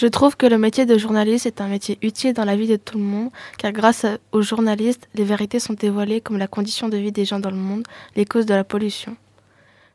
Je trouve que le métier de journaliste est un métier utile dans la vie de tout le monde, car grâce aux journalistes, les vérités sont dévoilées comme la condition de vie des gens dans le monde, les causes de la pollution.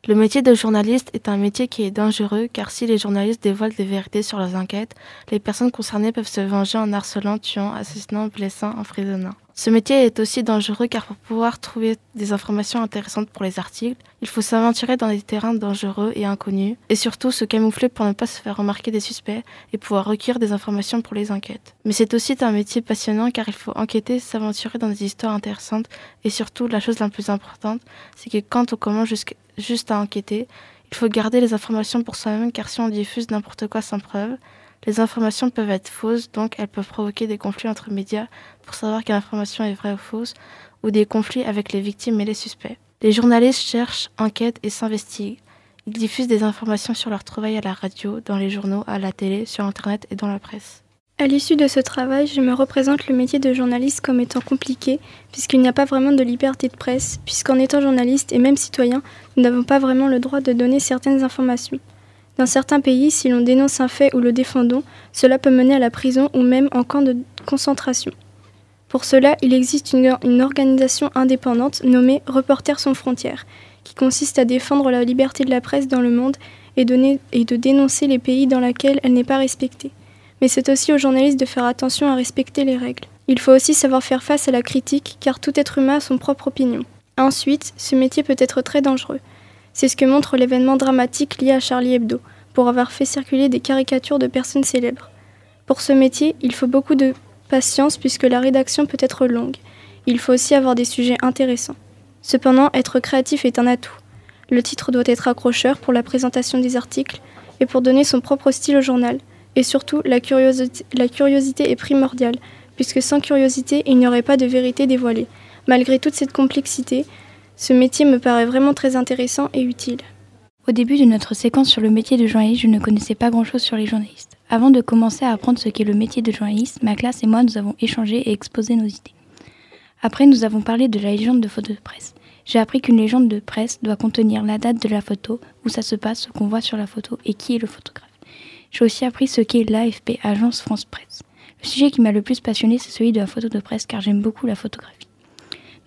Le métier de journaliste est un métier qui est dangereux car si les journalistes dévoilent des vérités sur leurs enquêtes, les personnes concernées peuvent se venger en harcelant, tuant, assassinant, blessant, emprisonnant. Ce métier est aussi dangereux car pour pouvoir trouver des informations intéressantes pour les articles, il faut s'aventurer dans des terrains dangereux et inconnus, et surtout se camoufler pour ne pas se faire remarquer des suspects et pouvoir recueillir des informations pour les enquêtes. Mais c'est aussi un métier passionnant car il faut enquêter, s'aventurer dans des histoires intéressantes, et surtout la chose la plus importante, c'est que quand on commence juste à enquêter, il faut garder les informations pour soi-même car si on diffuse n'importe quoi sans preuve, les informations peuvent être fausses, donc elles peuvent provoquer des conflits entre médias pour savoir quelle information est vraie ou fausse, ou des conflits avec les victimes et les suspects. Les journalistes cherchent, enquêtent et s'investiguent. Ils diffusent des informations sur leur travail à la radio, dans les journaux, à la télé, sur Internet et dans la presse. À l'issue de ce travail, je me représente le métier de journaliste comme étant compliqué, puisqu'il n'y a pas vraiment de liberté de presse, puisqu'en étant journaliste et même citoyen, nous n'avons pas vraiment le droit de donner certaines informations. Dans certains pays, si l'on dénonce un fait ou le défendons, cela peut mener à la prison ou même en camp de concentration. Pour cela, il existe une, organisation indépendante nommée Reporters sans frontières, qui consiste à défendre la liberté de la presse dans le monde et, de dénoncer les pays dans lesquels elle n'est pas respectée. Mais c'est aussi aux journalistes de faire attention à respecter les règles. Il faut aussi savoir faire face à la critique, car tout être humain a son propre opinion. Ensuite, ce métier peut être très dangereux. C'est ce que montre l'événement dramatique lié à Charlie Hebdo, pour avoir fait circuler des caricatures de personnes célèbres. Pour ce métier, il faut beaucoup de patience puisque la rédaction peut être longue. Il faut aussi avoir des sujets intéressants. Cependant, être créatif est un atout. Le titre doit être accrocheur pour la présentation des articles et pour donner son propre style au journal. Et surtout, la curiosité, est primordiale, puisque sans curiosité, il n'y aurait pas de vérité dévoilée. Malgré toute cette complexité, ce métier me paraît vraiment très intéressant et utile. Au début de notre séquence sur le métier de journaliste, je ne connaissais pas grand-chose sur les journalistes. Avant de commencer à apprendre ce qu'est le métier de journaliste, ma classe et moi nous avons échangé et exposé nos idées. Après, nous avons parlé de la légende de photo de presse. J'ai appris qu'une légende de presse doit contenir la date de la photo, où ça se passe, ce qu'on voit sur la photo et qui est le photographe. J'ai aussi appris ce qu'est l'AFP, Agence France Presse. Le sujet qui m'a le plus passionné, c'est celui de la photo de presse, car j'aime beaucoup la photographie.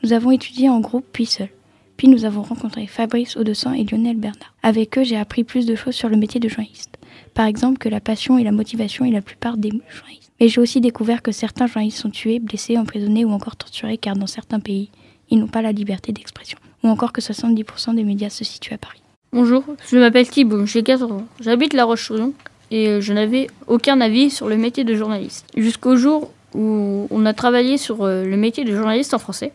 Nous avons étudié en groupe puis seul. Puis nous avons rencontré Fabrice Audescent et Lionel Bernard. Avec eux, j'ai appris plus de choses sur le métier de journaliste. Par exemple, que la passion et la motivation est la plupart des journalistes. Mais j'ai aussi découvert que certains journalistes sont tués, blessés, emprisonnés ou encore torturés car dans certains pays, ils n'ont pas la liberté d'expression. Ou encore que 70% des médias se situent à Paris. Bonjour, je m'appelle Thibault, j'ai 4 ans. J'habite La Roche-sur-Yon et euh, je n'avais aucun avis sur le métier de journaliste. Jusqu'au jour où on a travaillé sur euh, le métier de journaliste en français.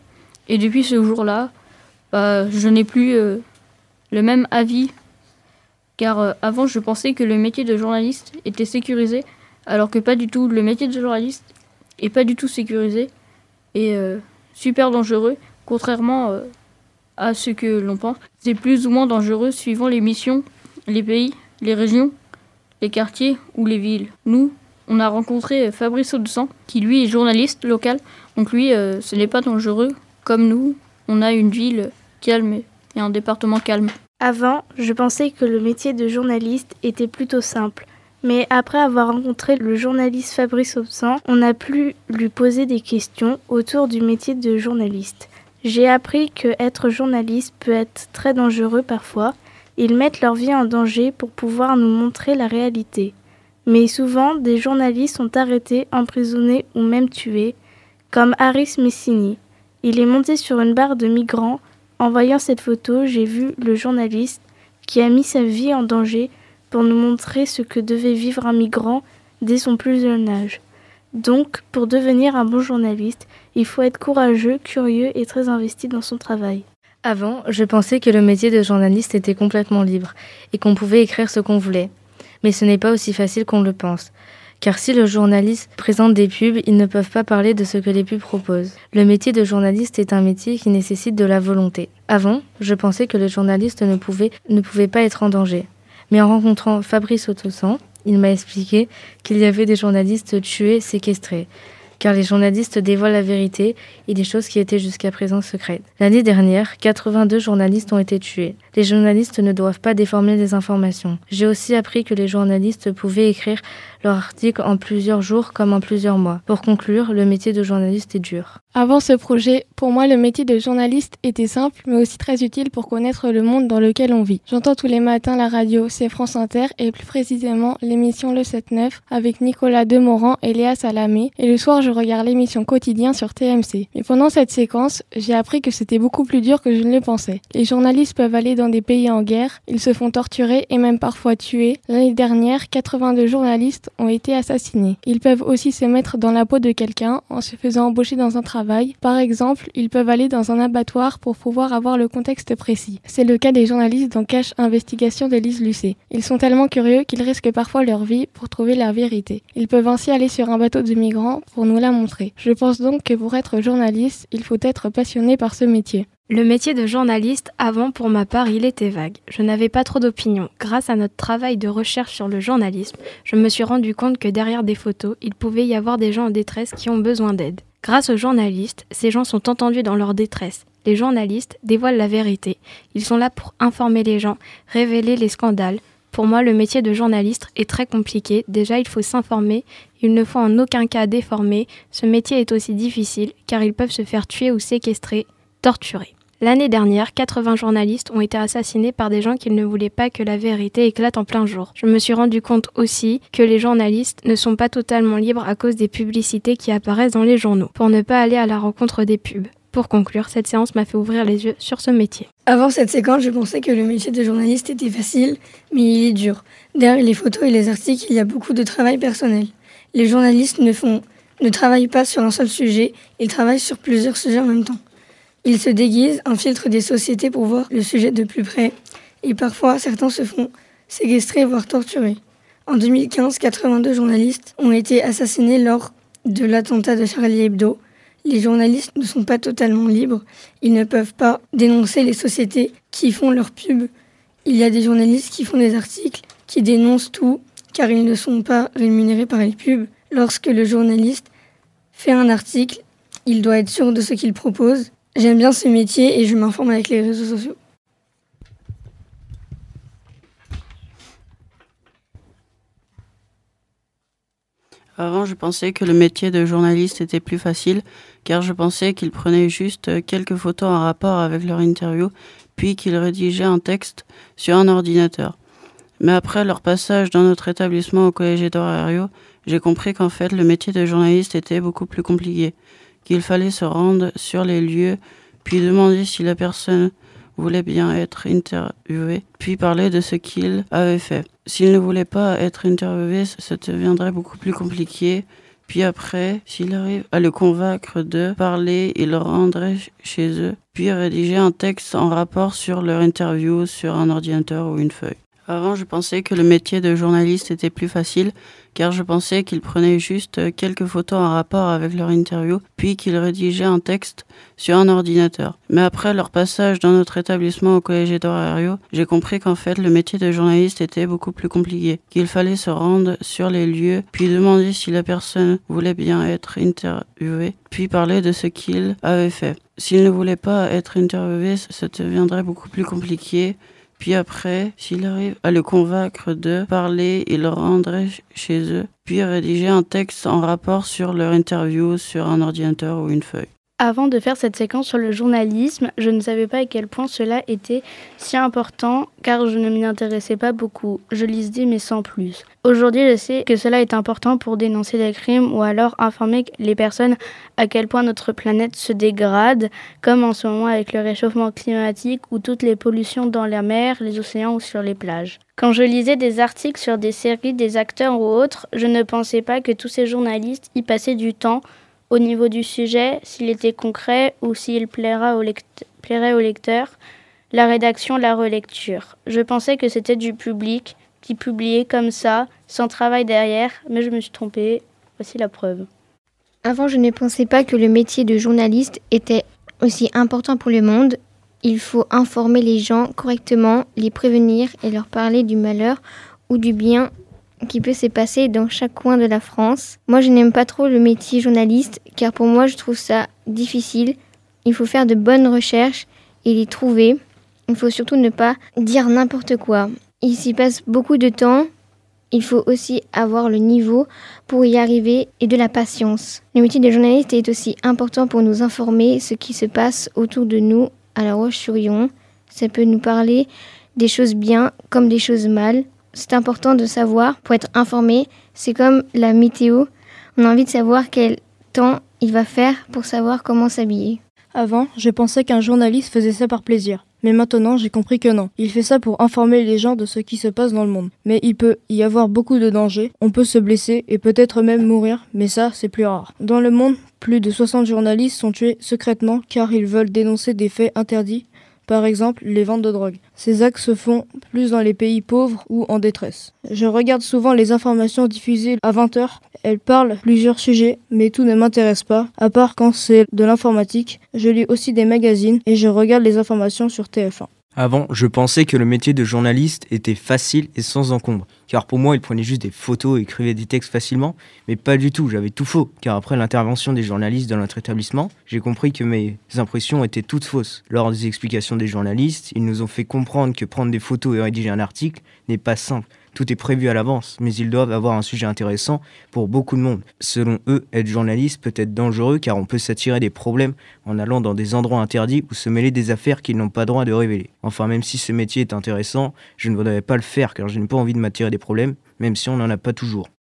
Et depuis ce jour-là, bah, je n'ai plus euh, le même avis. Car avant, je pensais que le métier de journaliste était sécurisé, alors que pas du tout. Le métier de journaliste est pas du tout sécurisé et super dangereux, contrairement à ce que l'on pense. C'est plus ou moins dangereux suivant les missions, les pays, les régions, les quartiers ou les villes. Nous, on a rencontré Fabrice Audescent, qui lui est journaliste local. Donc lui, ce n'est pas dangereux. Comme nous, on a une ville calme et un département calme. Avant, je pensais que le métier de journaliste était plutôt simple. Mais après avoir rencontré le journaliste Fabrice Aubsan, on a pu lui poser des questions autour du métier de journaliste. J'ai appris que être journaliste peut être très dangereux parfois. Ils mettent leur vie en danger pour pouvoir nous montrer la réalité. Mais souvent, des journalistes sont arrêtés, emprisonnés ou même tués, comme Harris Messini. Il est monté sur une barre de migrants en voyant cette photo, j'ai vu le journaliste qui a mis sa vie en danger pour nous montrer ce que devait vivre un migrant dès son plus jeune âge. Donc, pour devenir un bon journaliste, il faut être courageux, curieux et très investi dans son travail. Avant, je pensais que le métier de journaliste était complètement libre et qu'on pouvait écrire ce qu'on voulait. Mais ce n'est pas aussi facile qu'on le pense car si le journaliste présente des pubs, ils ne peuvent pas parler de ce que les pubs proposent. Le métier de journaliste est un métier qui nécessite de la volonté. Avant, je pensais que le journaliste ne pouvait pas être en danger. Mais en rencontrant Fabrice Autosan, il m'a expliqué qu'il y avait des journalistes tués, séquestrés, car les journalistes dévoilent la vérité et des choses qui étaient jusqu'à présent secrètes. L'année dernière, 82 journalistes ont été tués. Les journalistes ne doivent pas déformer les informations. J'ai aussi appris que les journalistes pouvaient écrire leur article en plusieurs jours comme en plusieurs mois. Pour conclure, le métier de journaliste est dur. Avant ce projet, pour moi, le métier de journaliste était simple, mais aussi très utile pour connaître le monde dans lequel on vit. J'entends tous les matins la radio, c'est France Inter, et plus précisément l'émission Le 7-9 avec Nicolas Demorand et Léa Salamé, et le soir je regarde l'émission Quotidien sur TMC. Mais pendant cette séquence, j'ai appris que c'était beaucoup plus dur que je ne le pensais. Les journalistes peuvent aller dans des pays en guerre, ils se font torturer et même parfois tuer. L'année dernière, 82 journalistes ont été assassinés. Ils peuvent aussi se mettre dans la peau de quelqu'un en se faisant embaucher dans un travail. Par exemple, ils peuvent aller dans un abattoir pour pouvoir avoir le contexte précis. C'est le cas des journalistes dans Cache Investigation de Lise Lucet. Ils sont tellement curieux qu'ils risquent parfois leur vie pour trouver la vérité. Ils peuvent ainsi aller sur un bateau de migrants pour nous montrer. Je pense donc que pour être journaliste, il faut être passionné par ce métier. Le métier de journaliste, avant pour ma part, il était vague. Je n'avais pas trop d'opinion. Grâce à notre travail de recherche sur le journalisme, je me suis rendu compte que derrière des photos, il pouvait y avoir des gens en détresse qui ont besoin d'aide. Grâce aux journalistes, ces gens sont entendus dans leur détresse. Les journalistes dévoilent la vérité. Ils sont là pour informer les gens, révéler les scandales. Pour moi, le métier de journaliste est très compliqué. Déjà, il faut s'informer. Il ne faut en aucun cas déformer. Ce métier est aussi difficile car ils peuvent se faire tuer ou séquestrer torturés. L'année dernière, 80 journalistes ont été assassinés par des gens qui ne voulaient pas que la vérité éclate en plein jour. Je me suis rendu compte aussi que les journalistes ne sont pas totalement libres à cause des publicités qui apparaissent dans les journaux, pour ne pas aller à la rencontre des pubs. Pour conclure, cette séance m'a fait ouvrir les yeux sur ce métier. Avant cette séquence, je pensais que le métier de journaliste était facile, mais il est dur. Derrière les photos et les articles, il y a beaucoup de travail personnel. Les journalistes ne font ne travaillent pas sur un seul sujet, ils travaillent sur plusieurs sujets en même temps. Ils se déguisent, infiltrent des sociétés pour voir le sujet de plus près, et parfois certains se font séquestrer, voire torturer. En 2015, 82 journalistes ont été assassinés lors de l'attentat de Charlie Hebdo. Les journalistes ne sont pas totalement libres, ils ne peuvent pas dénoncer les sociétés qui font leur pub. Il y a des journalistes qui font des articles, qui dénoncent tout, car ils ne sont pas rémunérés par les pubs. Lorsque le journaliste fait un article, il doit être sûr de ce qu'il propose, J'aime bien ce métier et je m'informe avec les réseaux sociaux. Avant, je pensais que le métier de journaliste était plus facile, car je pensais qu'ils prenaient juste quelques photos en rapport avec leur interview, puis qu'ils rédigeaient un texte sur un ordinateur. Mais après leur passage dans notre établissement au collège Edouard j'ai compris qu'en fait le métier de journaliste était beaucoup plus compliqué qu'il fallait se rendre sur les lieux, puis demander si la personne voulait bien être interviewée, puis parler de ce qu'il avait fait. S'il ne voulait pas être interviewé, ça deviendrait beaucoup plus compliqué. Puis après, s'il arrive à le convaincre de parler, il le rendrait chez eux, puis rédiger un texte en rapport sur leur interview sur un ordinateur ou une feuille. Avant, je pensais que le métier de journaliste était plus facile, car je pensais qu'ils prenaient juste quelques photos en rapport avec leur interview, puis qu'ils rédigeaient un texte sur un ordinateur. Mais après leur passage dans notre établissement au collège Edouard j'ai compris qu'en fait le métier de journaliste était beaucoup plus compliqué, qu'il fallait se rendre sur les lieux, puis demander si la personne voulait bien être interviewée, puis parler de ce qu'il avait fait. S'il ne voulait pas être interviewé, ça deviendrait beaucoup plus compliqué. Puis après, s'il arrive à le convaincre de parler, il le rendrait chez eux, puis rédiger un texte en rapport sur leur interview sur un ordinateur ou une feuille. Avant de faire cette séquence sur le journalisme, je ne savais pas à quel point cela était si important car je ne m'y intéressais pas beaucoup. Je lisais mais sans plus. Aujourd'hui, je sais que cela est important pour dénoncer les crimes ou alors informer les personnes à quel point notre planète se dégrade, comme en ce moment avec le réchauffement climatique ou toutes les pollutions dans la mer, les océans ou sur les plages. Quand je lisais des articles sur des séries, des acteurs ou autres, je ne pensais pas que tous ces journalistes y passaient du temps au niveau du sujet, s'il était concret ou s'il plairait au lecteur, la rédaction, la relecture. Je pensais que c'était du public qui publiait comme ça, sans travail derrière, mais je me suis trompée. Voici la preuve. Avant, je ne pensais pas que le métier de journaliste était aussi important pour le monde. Il faut informer les gens correctement, les prévenir et leur parler du malheur ou du bien qui peut se passer dans chaque coin de la France. Moi, je n'aime pas trop le métier journaliste car pour moi, je trouve ça difficile. Il faut faire de bonnes recherches et les trouver. Il faut surtout ne pas dire n'importe quoi. Il s'y passe beaucoup de temps. Il faut aussi avoir le niveau pour y arriver et de la patience. Le métier de journaliste est aussi important pour nous informer ce qui se passe autour de nous à La Roche-sur-Yon. Ça peut nous parler des choses bien comme des choses mal. C'est important de savoir pour être informé. C'est comme la météo. On a envie de savoir quel temps il va faire pour savoir comment s'habiller. Avant, je pensais qu'un journaliste faisait ça par plaisir. Mais maintenant, j'ai compris que non. Il fait ça pour informer les gens de ce qui se passe dans le monde. Mais il peut y avoir beaucoup de dangers. On peut se blesser et peut-être même mourir, mais ça, c'est plus rare. Dans le monde, plus de 60 journalistes sont tués secrètement car ils veulent dénoncer des faits interdits par exemple les ventes de drogue. Ces actes se font plus dans les pays pauvres ou en détresse. Je regarde souvent les informations diffusées à 20h. Elles parlent plusieurs sujets, mais tout ne m'intéresse pas, à part quand c'est de l'informatique. Je lis aussi des magazines et je regarde les informations sur TF1. Avant, je pensais que le métier de journaliste était facile et sans encombre, car pour moi, il prenait juste des photos et écrivait des textes facilement, mais pas du tout, j'avais tout faux, car après l'intervention des journalistes dans notre établissement, j'ai compris que mes impressions étaient toutes fausses. Lors des explications des journalistes, ils nous ont fait comprendre que prendre des photos et rédiger un article n'est pas simple, tout est prévu à l'avance, mais ils doivent avoir un sujet intéressant pour beaucoup de monde. Selon eux, être journaliste peut être dangereux car on peut s'attirer des problèmes en allant dans des endroits interdits ou se mêler des affaires qu'ils n'ont pas droit de révéler. Enfin, même si ce métier est intéressant, je ne voudrais pas le faire car je n'ai pas envie de m'attirer des problèmes, même si on n'en a pas toujours.